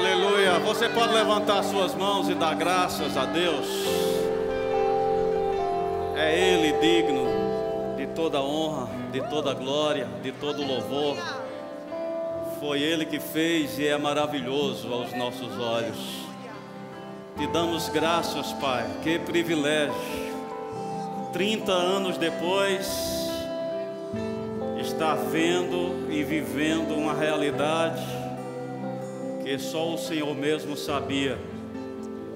Aleluia. Você pode levantar suas mãos e dar graças a Deus. É Ele digno de toda honra, de toda glória, de todo louvor. Foi Ele que fez e é maravilhoso aos nossos olhos. Te damos graças, Pai. Que privilégio. 30 anos depois, estar vendo e vivendo uma realidade que só o Senhor mesmo sabia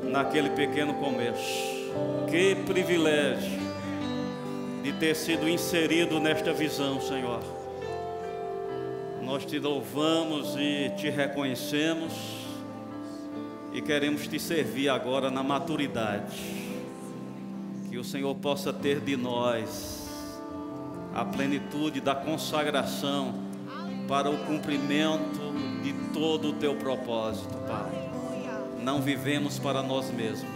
naquele pequeno começo. Que privilégio de ter sido inserido nesta visão, Senhor. Nós te louvamos e te reconhecemos e queremos te servir agora na maturidade. Que o Senhor possa ter de nós a plenitude da consagração para o cumprimento de todo o teu propósito, Pai. Não vivemos para nós mesmos.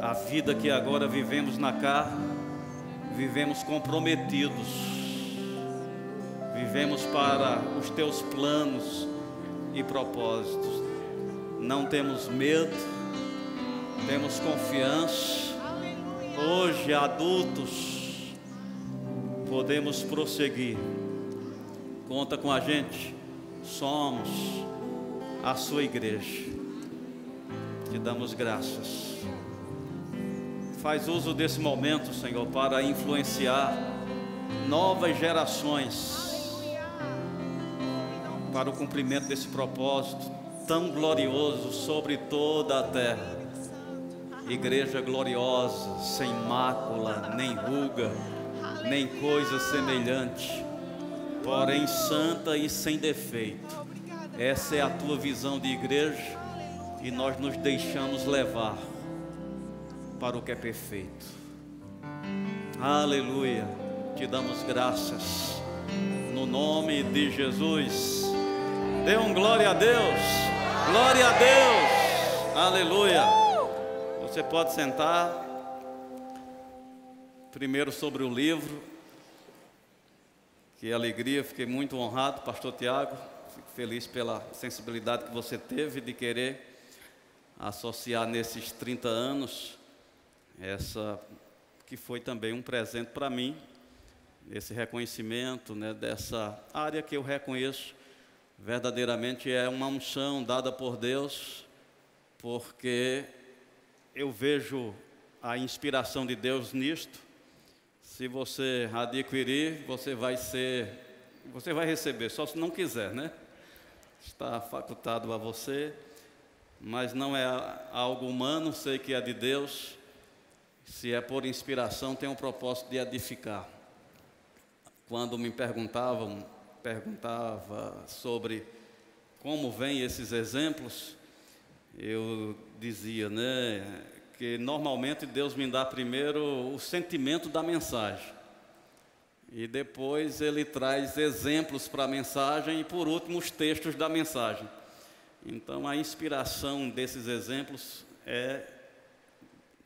A vida que agora vivemos na carne, vivemos comprometidos. Vivemos para os teus planos e propósitos. Não temos medo, temos confiança. Hoje, adultos, podemos prosseguir. Conta com a gente. Somos a sua igreja. Te damos graças. Faz uso desse momento, Senhor, para influenciar novas gerações para o cumprimento desse propósito tão glorioso sobre toda a terra. Igreja gloriosa, sem mácula, nem ruga, nem coisa semelhante, porém santa e sem defeito. Essa é a tua visão de igreja e nós nos deixamos levar para o que é perfeito. Aleluia. Te damos graças no nome de Jesus. Dê um glória a Deus. Glória a Deus. Aleluia. Você pode sentar. Primeiro sobre o livro. Que alegria, fiquei muito honrado, pastor Tiago. Fico feliz pela sensibilidade que você teve de querer associar nesses 30 anos essa que foi também um presente para mim, esse reconhecimento né, dessa área que eu reconheço verdadeiramente é uma unção dada por Deus, porque eu vejo a inspiração de Deus nisto. Se você adquirir, você vai ser, você vai receber, só se não quiser, né? Está facultado a você, mas não é algo humano, sei que é de Deus. Se é por inspiração, tem um propósito de edificar. Quando me perguntavam perguntava sobre como vêm esses exemplos, eu dizia, né, que normalmente Deus me dá primeiro o sentimento da mensagem. E depois ele traz exemplos para a mensagem e por último os textos da mensagem. Então a inspiração desses exemplos é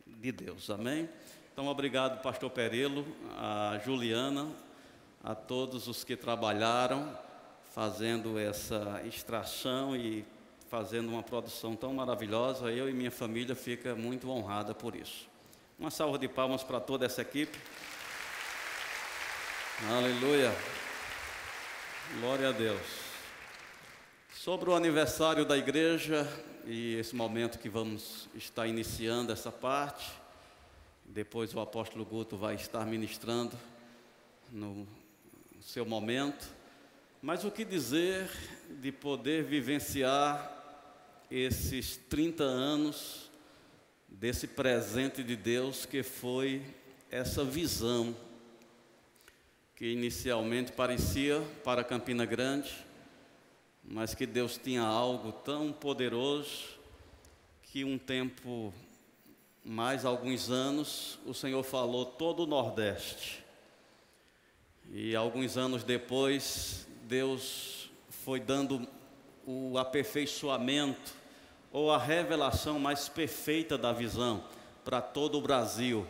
de Deus. Amém? Então obrigado pastor Perelo, a Juliana, a todos os que trabalharam fazendo essa extração e fazendo uma produção tão maravilhosa. Eu e minha família fica muito honrada por isso. Uma salva de palmas para toda essa equipe. Aleluia. Glória a Deus. Sobre o aniversário da igreja e esse momento que vamos estar iniciando essa parte, depois o apóstolo Guto vai estar ministrando no seu momento, mas o que dizer de poder vivenciar esses 30 anos desse presente de Deus que foi essa visão que inicialmente parecia para Campina Grande, mas que Deus tinha algo tão poderoso que um tempo, mais alguns anos, o Senhor falou todo o Nordeste. E alguns anos depois, Deus foi dando o aperfeiçoamento ou a revelação mais perfeita da visão para todo o Brasil.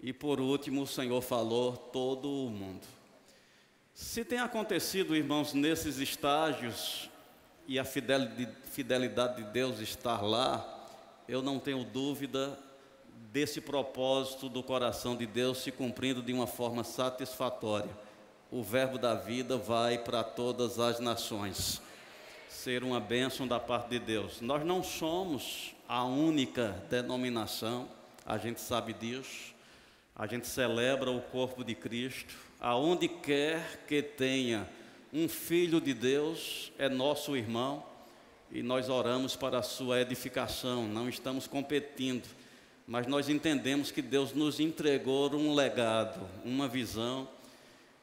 E por último, o Senhor falou todo o mundo. Se tem acontecido, irmãos, nesses estágios, e a fidelidade de Deus estar lá, eu não tenho dúvida desse propósito do coração de Deus se cumprindo de uma forma satisfatória. O verbo da vida vai para todas as nações. Ser uma bênção da parte de Deus. Nós não somos a única denominação, a gente sabe disso. A gente celebra o corpo de Cristo. Aonde quer que tenha um filho de Deus, é nosso irmão e nós oramos para a sua edificação, não estamos competindo, mas nós entendemos que Deus nos entregou um legado, uma visão,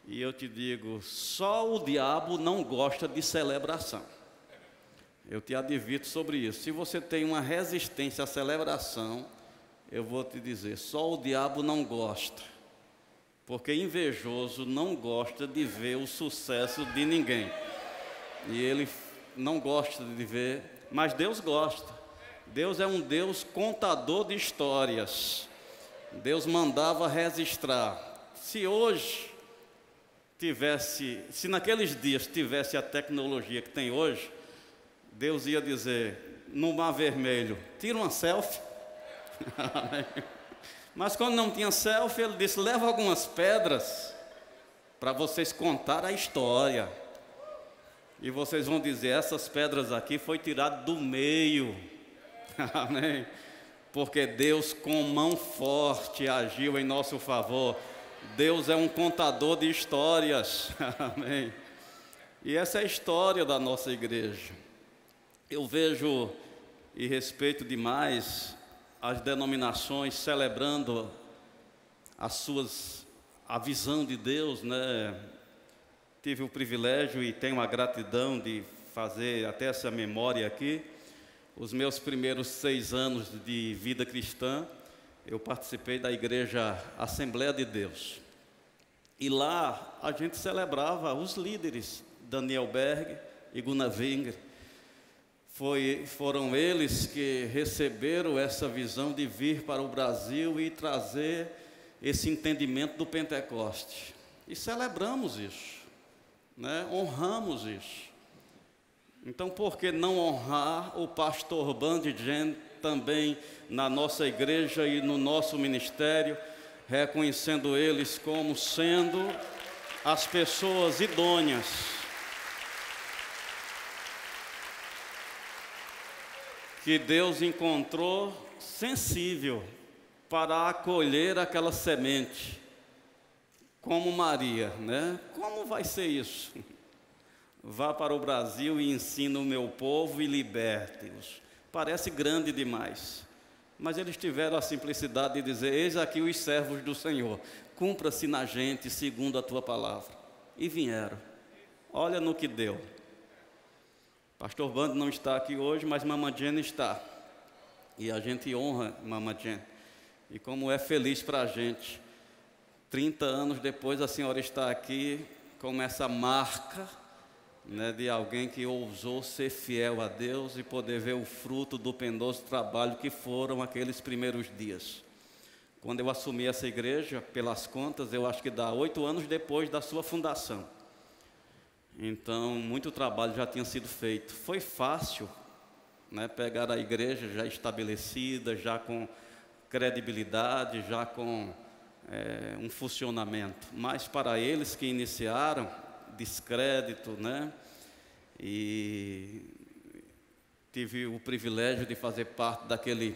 e eu te digo, só o diabo não gosta de celebração. Eu te advirto sobre isso. Se você tem uma resistência à celebração, eu vou te dizer, só o diabo não gosta. Porque invejoso não gosta de ver o sucesso de ninguém. E ele não gosta de ver, mas Deus gosta. Deus é um Deus contador de histórias. Deus mandava registrar. Se hoje tivesse, se naqueles dias tivesse a tecnologia que tem hoje, Deus ia dizer no mar vermelho, tira uma selfie. Mas quando não tinha selfie, ele disse: leva algumas pedras para vocês contar a história. E vocês vão dizer: essas pedras aqui foi tirado do meio. Amém. Porque Deus, com mão forte, agiu em nosso favor. Deus é um contador de histórias. Amém. E essa é a história da nossa igreja. Eu vejo e respeito demais as denominações celebrando as suas a visão de Deus, né? tive o privilégio e tenho a gratidão de fazer até essa memória aqui. Os meus primeiros seis anos de vida cristã, eu participei da igreja Assembleia de Deus. E lá a gente celebrava os líderes, Daniel Berg e Gunnar Winger. Foi, foram eles que receberam essa visão de vir para o Brasil e trazer esse entendimento do Pentecoste. E celebramos isso né? honramos isso. Então, por que não honrar o pastor Bandjen também na nossa igreja e no nosso ministério, reconhecendo eles como sendo as pessoas idôneas? Que Deus encontrou sensível para acolher aquela semente como Maria, né? Como vai ser isso? Vá para o Brasil e ensina o meu povo e liberte-os. Parece grande demais. Mas eles tiveram a simplicidade de dizer: Eis aqui os servos do Senhor, cumpra-se na gente segundo a tua palavra. E vieram. Olha no que deu. Pastor Bando não está aqui hoje, mas Mama Jenny está. E a gente honra Mama Jenny. E como é feliz para a gente 30 anos depois, a senhora está aqui com essa marca né, de alguém que ousou ser fiel a Deus e poder ver o fruto do penoso trabalho que foram aqueles primeiros dias. Quando eu assumi essa igreja, pelas contas, eu acho que dá oito anos depois da sua fundação. Então, muito trabalho já tinha sido feito. Foi fácil né, pegar a igreja já estabelecida, já com credibilidade, já com é, um funcionamento, mas para eles que iniciaram, descrédito, né? E tive o privilégio de fazer parte daquele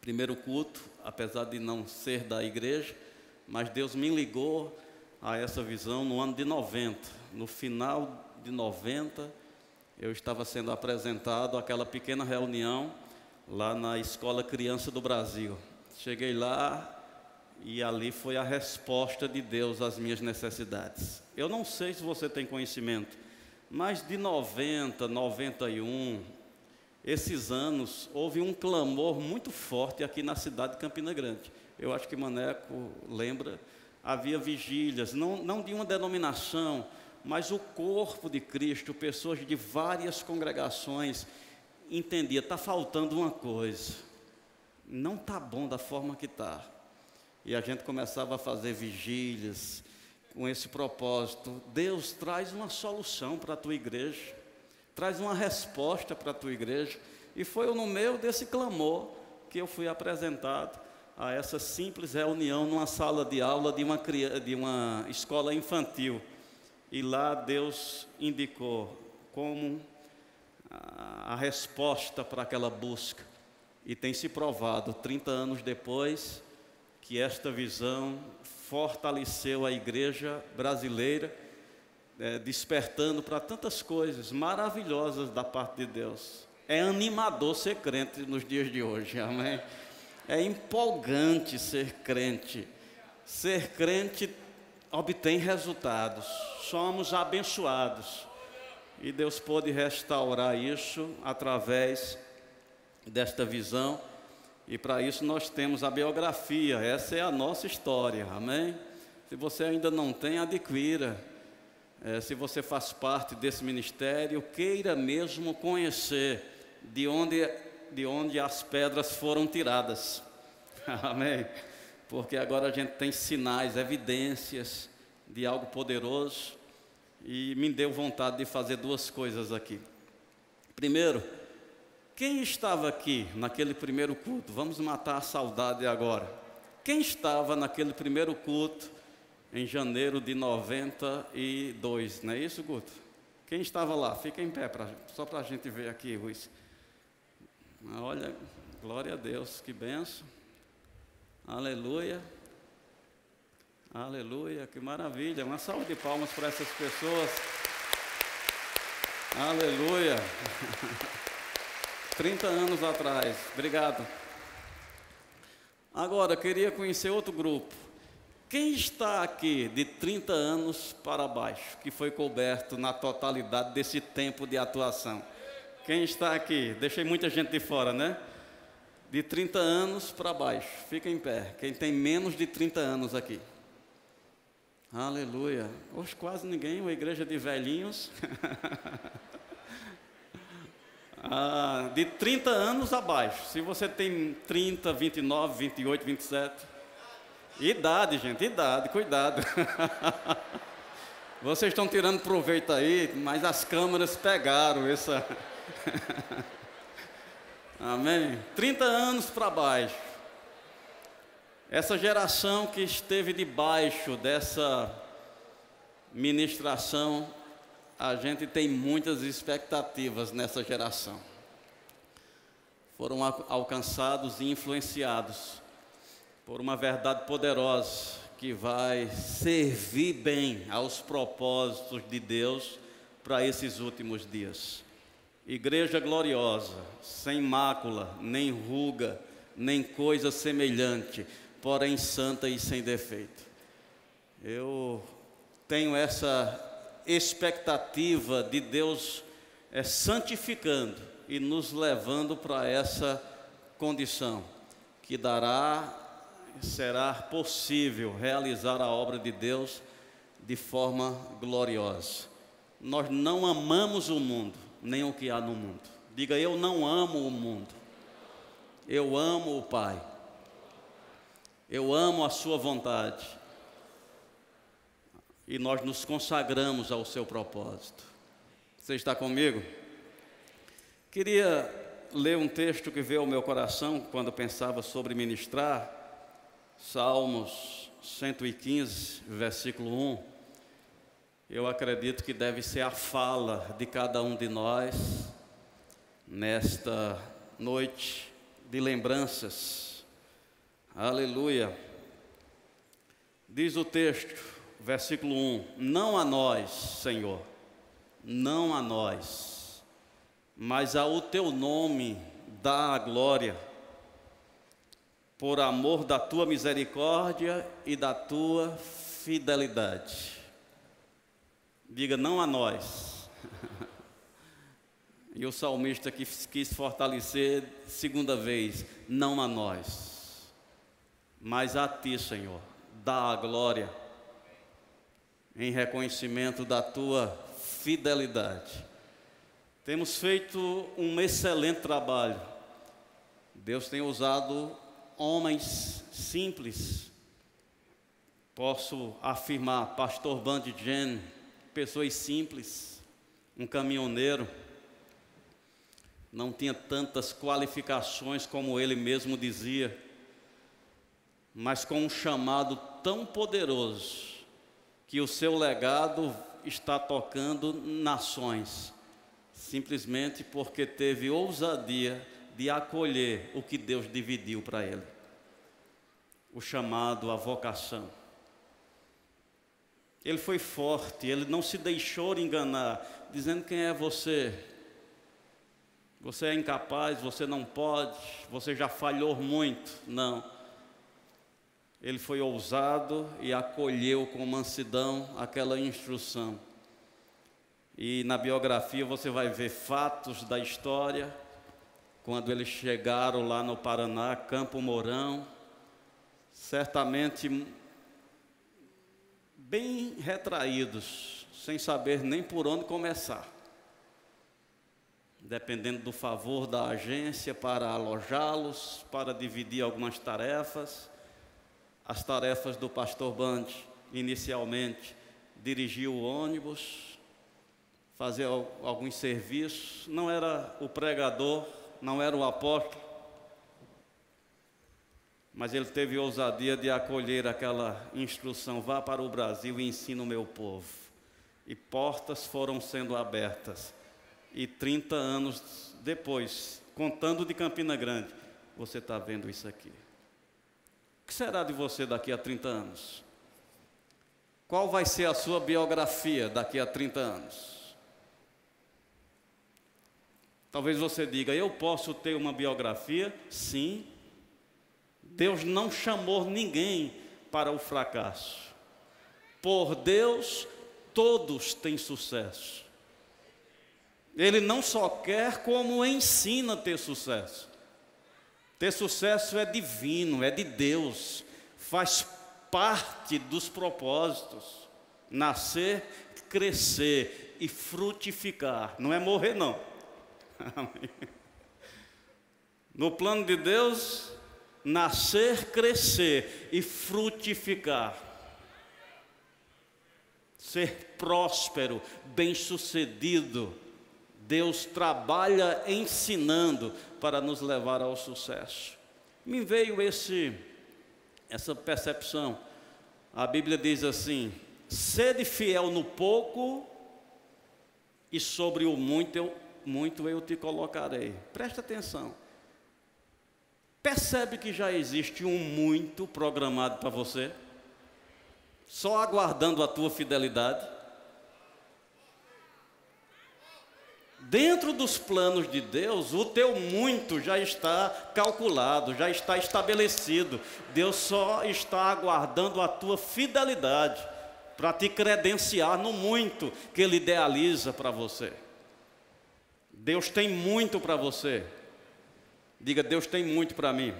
primeiro culto, apesar de não ser da igreja, mas Deus me ligou a essa visão no ano de 90. No final de 90, eu estava sendo apresentado àquela pequena reunião lá na Escola Criança do Brasil. Cheguei lá, e ali foi a resposta de Deus às minhas necessidades. Eu não sei se você tem conhecimento, mas de 90, 91, esses anos, houve um clamor muito forte aqui na cidade de Campina Grande. Eu acho que Maneco lembra, havia vigílias, não, não de uma denominação, mas o corpo de Cristo, pessoas de várias congregações, entendia, está faltando uma coisa, não está bom da forma que está e a gente começava a fazer vigílias com esse propósito. Deus traz uma solução para a tua igreja. traz uma resposta para a tua igreja. E foi no meio desse clamor que eu fui apresentado a essa simples reunião numa sala de aula de uma, de uma escola infantil. E lá Deus indicou como a resposta para aquela busca. E tem se provado, 30 anos depois, que esta visão fortaleceu a igreja brasileira, é, despertando para tantas coisas maravilhosas da parte de Deus. É animador ser crente nos dias de hoje, amém? É empolgante ser crente. Ser crente obtém resultados. Somos abençoados. E Deus pôde restaurar isso através desta visão. E para isso nós temos a biografia, essa é a nossa história, amém? Se você ainda não tem, adquira. É, se você faz parte desse ministério, queira mesmo conhecer de onde, de onde as pedras foram tiradas, amém? Porque agora a gente tem sinais, evidências de algo poderoso e me deu vontade de fazer duas coisas aqui. Primeiro, quem estava aqui naquele primeiro culto? Vamos matar a saudade agora. Quem estava naquele primeiro culto em janeiro de 92? Não é isso, Guto? Quem estava lá? Fica em pé, pra, só para a gente ver aqui, Ruiz. Olha, glória a Deus, que benção. Aleluia. Aleluia, que maravilha. Uma salva de palmas para essas pessoas. Aleluia. 30 anos atrás. Obrigado. Agora, queria conhecer outro grupo. Quem está aqui de 30 anos para baixo, que foi coberto na totalidade desse tempo de atuação? Quem está aqui? Deixei muita gente de fora, né? De 30 anos para baixo. Fica em pé. Quem tem menos de 30 anos aqui? Aleluia. Hoje quase ninguém, uma igreja de velhinhos. ah, de 30 anos abaixo. Se você tem 30, 29, 28, 27. Idade, gente, idade, cuidado. Vocês estão tirando proveito aí, mas as câmeras pegaram essa. Amém? 30 anos para baixo. Essa geração que esteve debaixo dessa ministração, a gente tem muitas expectativas nessa geração. Foram alcançados e influenciados por uma verdade poderosa que vai servir bem aos propósitos de Deus para esses últimos dias. Igreja gloriosa, sem mácula, nem ruga, nem coisa semelhante porém santa e sem defeito. Eu tenho essa expectativa de Deus é, santificando e nos levando para essa condição que dará, será possível realizar a obra de Deus de forma gloriosa. Nós não amamos o mundo, nem o que há no mundo. Diga, eu não amo o mundo, eu amo o Pai eu amo a Sua vontade. E nós nos consagramos ao seu propósito. Você está comigo? Queria ler um texto que veio ao meu coração quando pensava sobre ministrar, Salmos 115, versículo 1. Eu acredito que deve ser a fala de cada um de nós nesta noite de lembranças Aleluia. Diz o texto, versículo 1: Não a nós, Senhor, não a nós, mas ao teu nome dá a glória, por amor da tua misericórdia e da tua fidelidade. Diga, não a nós. e o salmista que quis fortalecer segunda vez, não a nós mas a Ti, Senhor, dá a glória em reconhecimento da Tua fidelidade. Temos feito um excelente trabalho. Deus tem usado homens simples. Posso afirmar, pastor Band Jen, pessoas simples, um caminhoneiro, não tinha tantas qualificações como ele mesmo dizia, mas com um chamado tão poderoso que o seu legado está tocando nações, simplesmente porque teve ousadia de acolher o que Deus dividiu para ele o chamado, a vocação. Ele foi forte, ele não se deixou enganar, dizendo quem é você. Você é incapaz, você não pode, você já falhou muito. Não. Ele foi ousado e acolheu com mansidão aquela instrução. E na biografia você vai ver fatos da história, quando eles chegaram lá no Paraná, Campo Mourão, certamente bem retraídos, sem saber nem por onde começar. Dependendo do favor da agência para alojá-los, para dividir algumas tarefas. As tarefas do pastor Band, inicialmente, dirigir o ônibus, fazer alguns serviços, não era o pregador, não era o apóstolo, mas ele teve ousadia de acolher aquela instrução: vá para o Brasil e ensina o meu povo. E portas foram sendo abertas. E 30 anos depois, contando de Campina Grande, você está vendo isso aqui. O que será de você daqui a 30 anos? Qual vai ser a sua biografia daqui a 30 anos? Talvez você diga, eu posso ter uma biografia? Sim, Deus não chamou ninguém para o fracasso. Por Deus, todos têm sucesso. Ele não só quer, como ensina a ter sucesso. Ter sucesso é divino, é de Deus, faz parte dos propósitos. Nascer, crescer e frutificar, não é morrer, não. No plano de Deus, nascer, crescer e frutificar. Ser próspero, bem-sucedido. Deus trabalha ensinando para nos levar ao sucesso. Me veio esse essa percepção. A Bíblia diz assim: sede fiel no pouco e sobre o muito eu, muito eu te colocarei. Presta atenção. Percebe que já existe um muito programado para você? Só aguardando a tua fidelidade? Dentro dos planos de Deus, o teu muito já está calculado, já está estabelecido. Deus só está aguardando a tua fidelidade para te credenciar no muito que Ele idealiza para você. Deus tem muito para você. Diga, Deus tem muito para mim.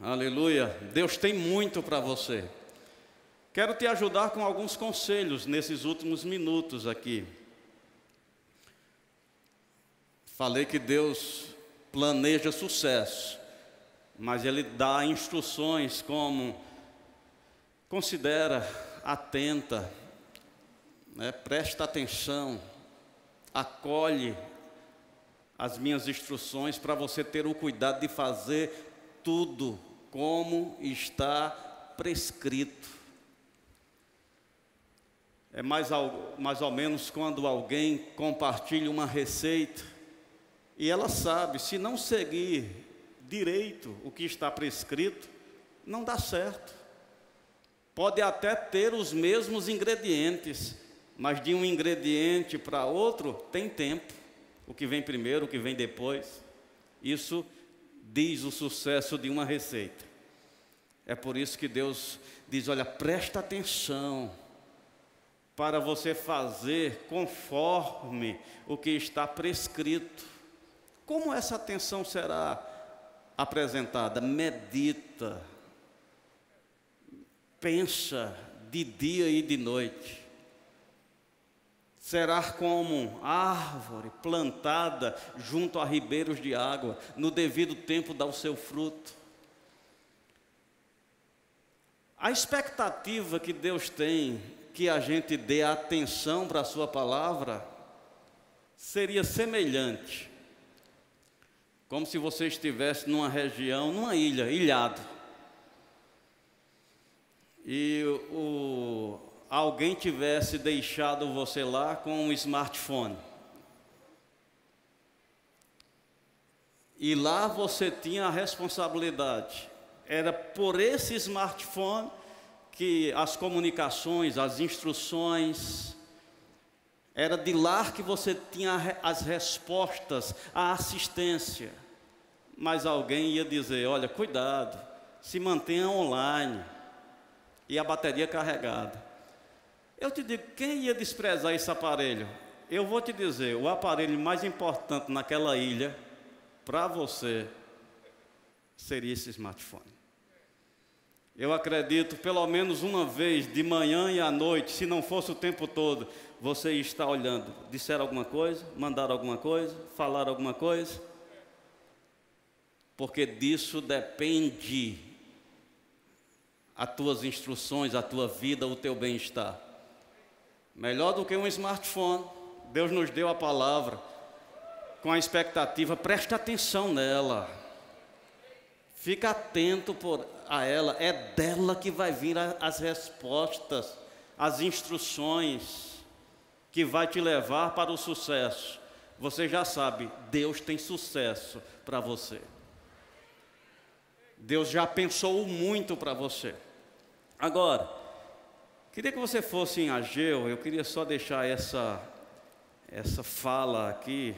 Aleluia. Deus tem muito para você. Quero te ajudar com alguns conselhos nesses últimos minutos aqui. Falei que Deus planeja sucesso, mas Ele dá instruções como considera, atenta, né, presta atenção, acolhe as minhas instruções para você ter o cuidado de fazer tudo como está prescrito. É mais, mais ou menos quando alguém compartilha uma receita e ela sabe, se não seguir direito o que está prescrito, não dá certo. Pode até ter os mesmos ingredientes, mas de um ingrediente para outro tem tempo o que vem primeiro, o que vem depois. Isso diz o sucesso de uma receita. É por isso que Deus diz: olha, presta atenção para você fazer conforme o que está prescrito. Como essa atenção será apresentada? Medita, pensa de dia e de noite será como árvore plantada junto a ribeiros de água, no devido tempo dá o seu fruto. A expectativa que Deus tem que a gente dê atenção para a Sua palavra seria semelhante, como se você estivesse numa região, numa ilha, ilhado. E o, alguém tivesse deixado você lá com um smartphone. E lá você tinha a responsabilidade. Era por esse smartphone que as comunicações, as instruções, era de lá que você tinha as respostas, a assistência. Mas alguém ia dizer: olha, cuidado, se mantenha online e a bateria carregada. Eu te digo, quem ia desprezar esse aparelho? Eu vou te dizer, o aparelho mais importante naquela ilha, para você, seria esse smartphone. Eu acredito, pelo menos uma vez, de manhã e à noite, se não fosse o tempo todo, você está olhando. Disseram alguma coisa? Mandaram alguma coisa? Falaram alguma coisa? Porque disso depende as tuas instruções, a tua vida, o teu bem-estar. Melhor do que um smartphone. Deus nos deu a palavra com a expectativa, preste atenção nela. Fica atento por, a ela, é dela que vai vir a, as respostas, as instruções que vai te levar para o sucesso. Você já sabe, Deus tem sucesso para você. Deus já pensou muito para você. Agora, queria que você fosse em Ageu, eu queria só deixar essa essa fala aqui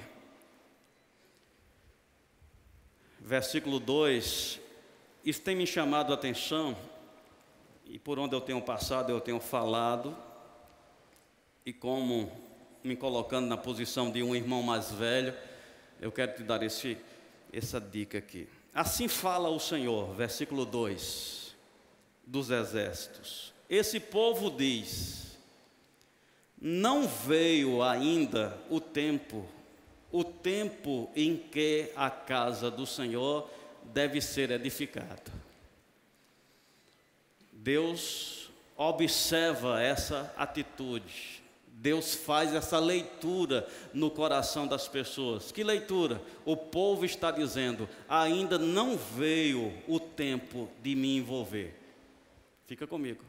versículo 2, isso tem me chamado a atenção, e por onde eu tenho passado, eu tenho falado, e como me colocando na posição de um irmão mais velho, eu quero te dar esse, essa dica aqui. Assim fala o Senhor, versículo 2, dos exércitos. Esse povo diz: Não veio ainda o tempo o tempo em que a casa do Senhor deve ser edificada. Deus observa essa atitude. Deus faz essa leitura no coração das pessoas. Que leitura? O povo está dizendo: ainda não veio o tempo de me envolver. Fica comigo.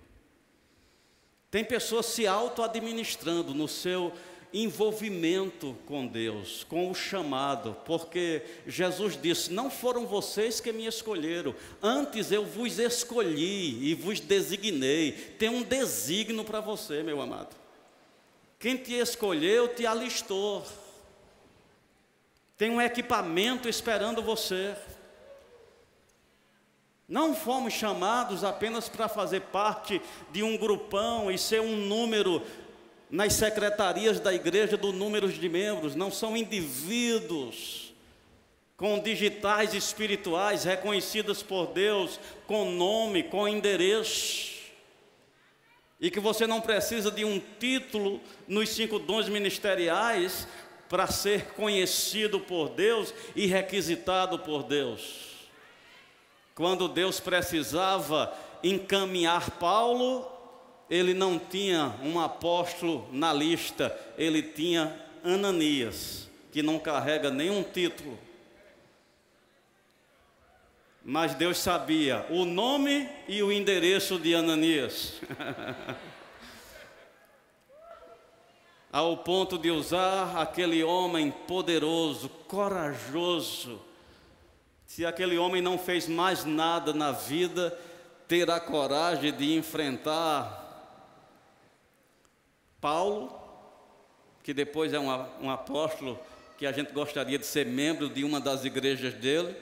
Tem pessoas se auto-administrando no seu envolvimento com Deus, com o chamado, porque Jesus disse: Não foram vocês que me escolheram, antes eu vos escolhi e vos designei. Tem um designo para você, meu amado. Quem te escolheu te alistou. Tem um equipamento esperando você. Não fomos chamados apenas para fazer parte de um grupão e ser um número nas secretarias da igreja do número de membros, não são indivíduos com digitais espirituais reconhecidas por Deus, com nome, com endereço. E que você não precisa de um título nos cinco dons ministeriais para ser conhecido por Deus e requisitado por Deus. Quando Deus precisava encaminhar Paulo, ele não tinha um apóstolo na lista, ele tinha Ananias, que não carrega nenhum título. Mas Deus sabia o nome e o endereço de Ananias. Ao ponto de usar aquele homem poderoso, corajoso. Se aquele homem não fez mais nada na vida, terá coragem de enfrentar Paulo, que depois é um, um apóstolo que a gente gostaria de ser membro de uma das igrejas dele,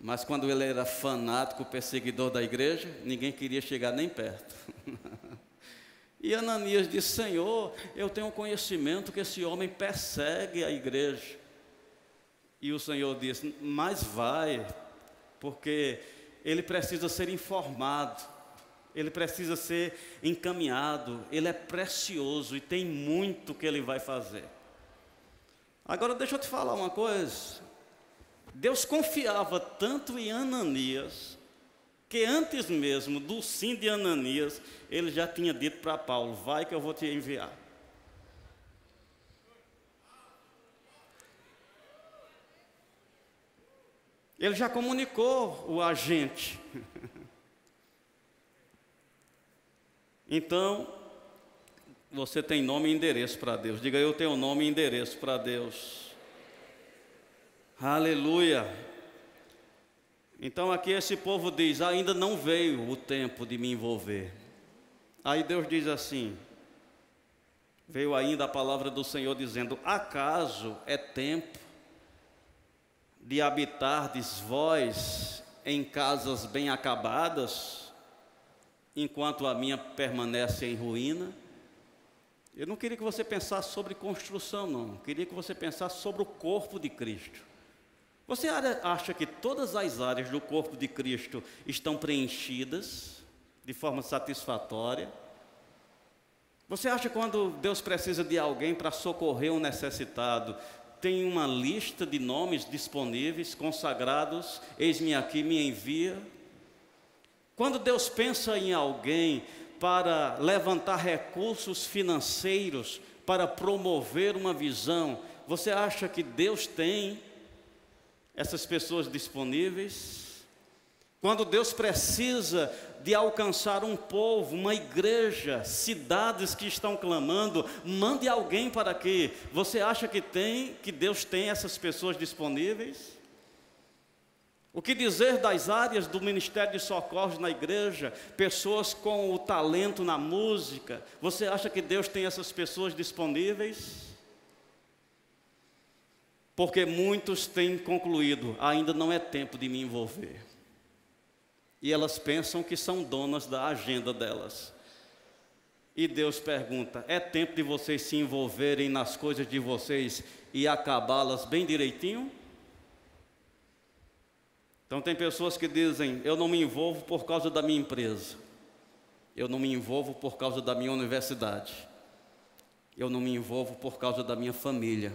mas quando ele era fanático, perseguidor da igreja, ninguém queria chegar nem perto. e Ananias disse: Senhor, eu tenho conhecimento que esse homem persegue a igreja. E o Senhor disse: Mas vai, porque ele precisa ser informado ele precisa ser encaminhado, ele é precioso e tem muito que ele vai fazer. Agora deixa eu te falar uma coisa. Deus confiava tanto em Ananias, que antes mesmo do sim de Ananias, ele já tinha dito para Paulo: Vai que eu vou te enviar. Ele já comunicou o agente. Então, você tem nome e endereço para Deus. Diga, eu tenho nome e endereço para Deus. Aleluia. Então aqui esse povo diz: ainda não veio o tempo de me envolver. Aí Deus diz assim: veio ainda a palavra do Senhor dizendo: acaso é tempo de habitardes vós em casas bem acabadas? enquanto a minha permanece em ruína. Eu não queria que você pensasse sobre construção, não. Eu queria que você pensasse sobre o corpo de Cristo. Você acha que todas as áreas do corpo de Cristo estão preenchidas de forma satisfatória? Você acha que quando Deus precisa de alguém para socorrer um necessitado, tem uma lista de nomes disponíveis, consagrados, eis-me aqui, me envia? Quando Deus pensa em alguém para levantar recursos financeiros, para promover uma visão, você acha que Deus tem essas pessoas disponíveis? Quando Deus precisa de alcançar um povo, uma igreja, cidades que estão clamando, mande alguém para quê? Você acha que tem, que Deus tem essas pessoas disponíveis? O que dizer das áreas do ministério de socorros na igreja? Pessoas com o talento na música. Você acha que Deus tem essas pessoas disponíveis? Porque muitos têm concluído, ainda não é tempo de me envolver. E elas pensam que são donas da agenda delas. E Deus pergunta: é tempo de vocês se envolverem nas coisas de vocês e acabá-las bem direitinho? Então, tem pessoas que dizem: Eu não me envolvo por causa da minha empresa, eu não me envolvo por causa da minha universidade, eu não me envolvo por causa da minha família,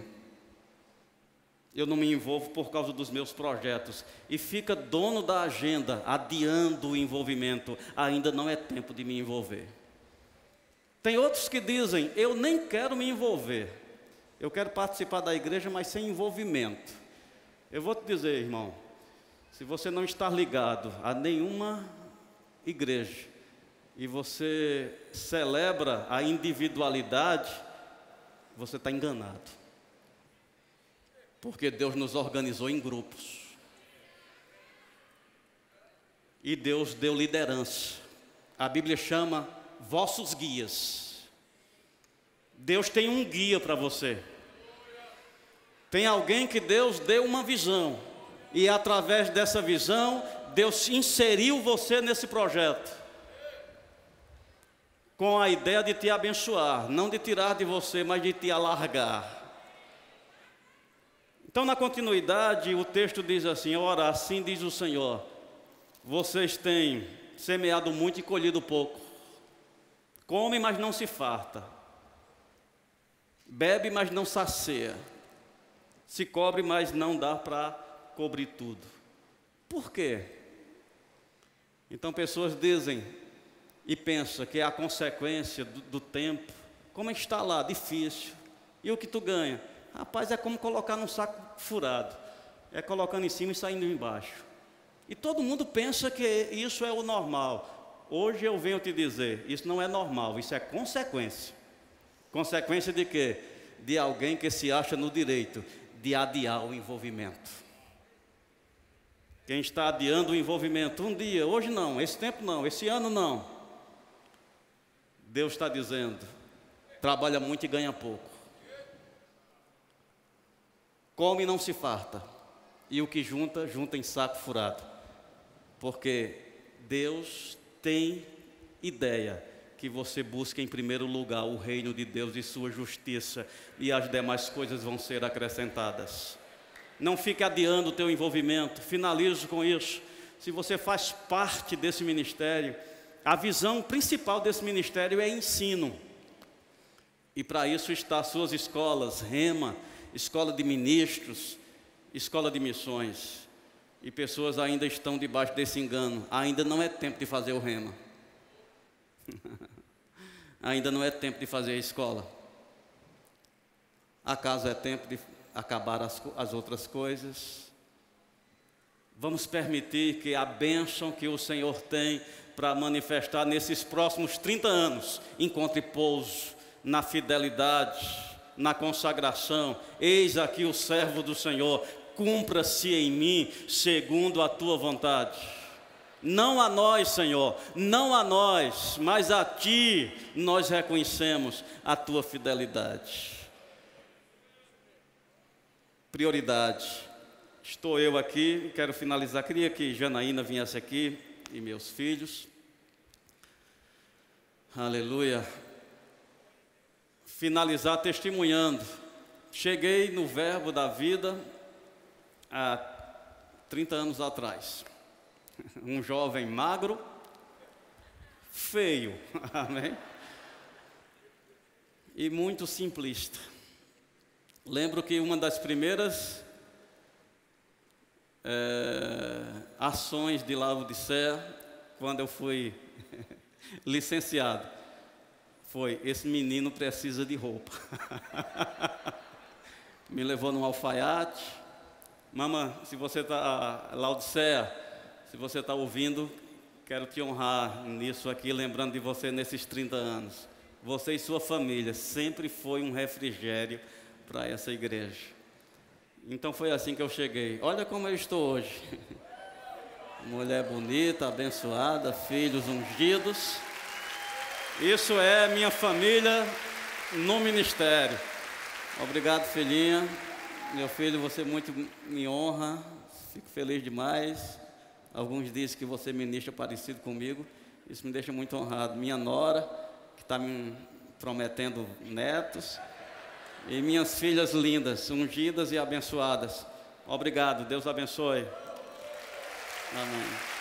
eu não me envolvo por causa dos meus projetos, e fica dono da agenda, adiando o envolvimento, ainda não é tempo de me envolver. Tem outros que dizem: Eu nem quero me envolver, eu quero participar da igreja, mas sem envolvimento. Eu vou te dizer, irmão, se você não está ligado a nenhuma igreja e você celebra a individualidade, você está enganado. Porque Deus nos organizou em grupos. E Deus deu liderança. A Bíblia chama vossos guias. Deus tem um guia para você. Tem alguém que Deus deu uma visão e através dessa visão, Deus inseriu você nesse projeto. Com a ideia de te abençoar, não de tirar de você, mas de te alargar. Então, na continuidade, o texto diz assim: Ora, assim diz o Senhor: Vocês têm semeado muito e colhido pouco. Come, mas não se farta. Bebe, mas não sacia. Se cobre, mas não dá para cobrir tudo. Por quê? Então pessoas dizem e pensam que é a consequência do, do tempo. Como está lá, difícil. E o que tu ganha? Rapaz, é como colocar num saco furado. É colocando em cima e saindo embaixo. E todo mundo pensa que isso é o normal. Hoje eu venho te dizer, isso não é normal, isso é consequência. Consequência de quê? De alguém que se acha no direito de adiar o envolvimento. Quem está adiando o envolvimento um dia, hoje não, esse tempo não, esse ano não. Deus está dizendo: trabalha muito e ganha pouco. Come e não se farta. E o que junta, junta em saco furado. Porque Deus tem ideia que você busque em primeiro lugar o reino de Deus e sua justiça, e as demais coisas vão ser acrescentadas. Não fique adiando o teu envolvimento. Finalizo com isso. Se você faz parte desse ministério, a visão principal desse ministério é ensino. E para isso está suas escolas, Rema, Escola de Ministros, Escola de Missões. E pessoas ainda estão debaixo desse engano. Ainda não é tempo de fazer o Rema. ainda não é tempo de fazer a escola. Acaso é tempo de acabar as, as outras coisas. Vamos permitir que a bênção que o Senhor tem para manifestar nesses próximos 30 anos encontre pouso na fidelidade, na consagração. Eis aqui o servo do Senhor, cumpra-se em mim segundo a tua vontade. Não a nós, Senhor, não a nós, mas a Ti nós reconhecemos a Tua fidelidade. Prioridade. Estou eu aqui, quero finalizar. Queria que Janaína viesse aqui e meus filhos. Aleluia. Finalizar testemunhando. Cheguei no Verbo da Vida há 30 anos atrás. Um jovem magro, feio, amém? E muito simplista. Lembro que uma das primeiras é, ações de Laodicea, quando eu fui licenciado, foi: esse menino precisa de roupa. Me levou num alfaiate. Mama, se você está, Laodicea, se você está ouvindo, quero te honrar nisso aqui, lembrando de você nesses 30 anos. Você e sua família sempre foi um refrigério para essa igreja. Então foi assim que eu cheguei. Olha como eu estou hoje. Mulher bonita, abençoada, filhos ungidos. Isso é minha família no ministério. Obrigado, filhinha. Meu filho, você muito me honra. Fico feliz demais. Alguns dizem que você ministra parecido comigo. Isso me deixa muito honrado. Minha nora, que está me prometendo netos e minhas filhas lindas, ungidas e abençoadas. Obrigado, Deus abençoe. Amém.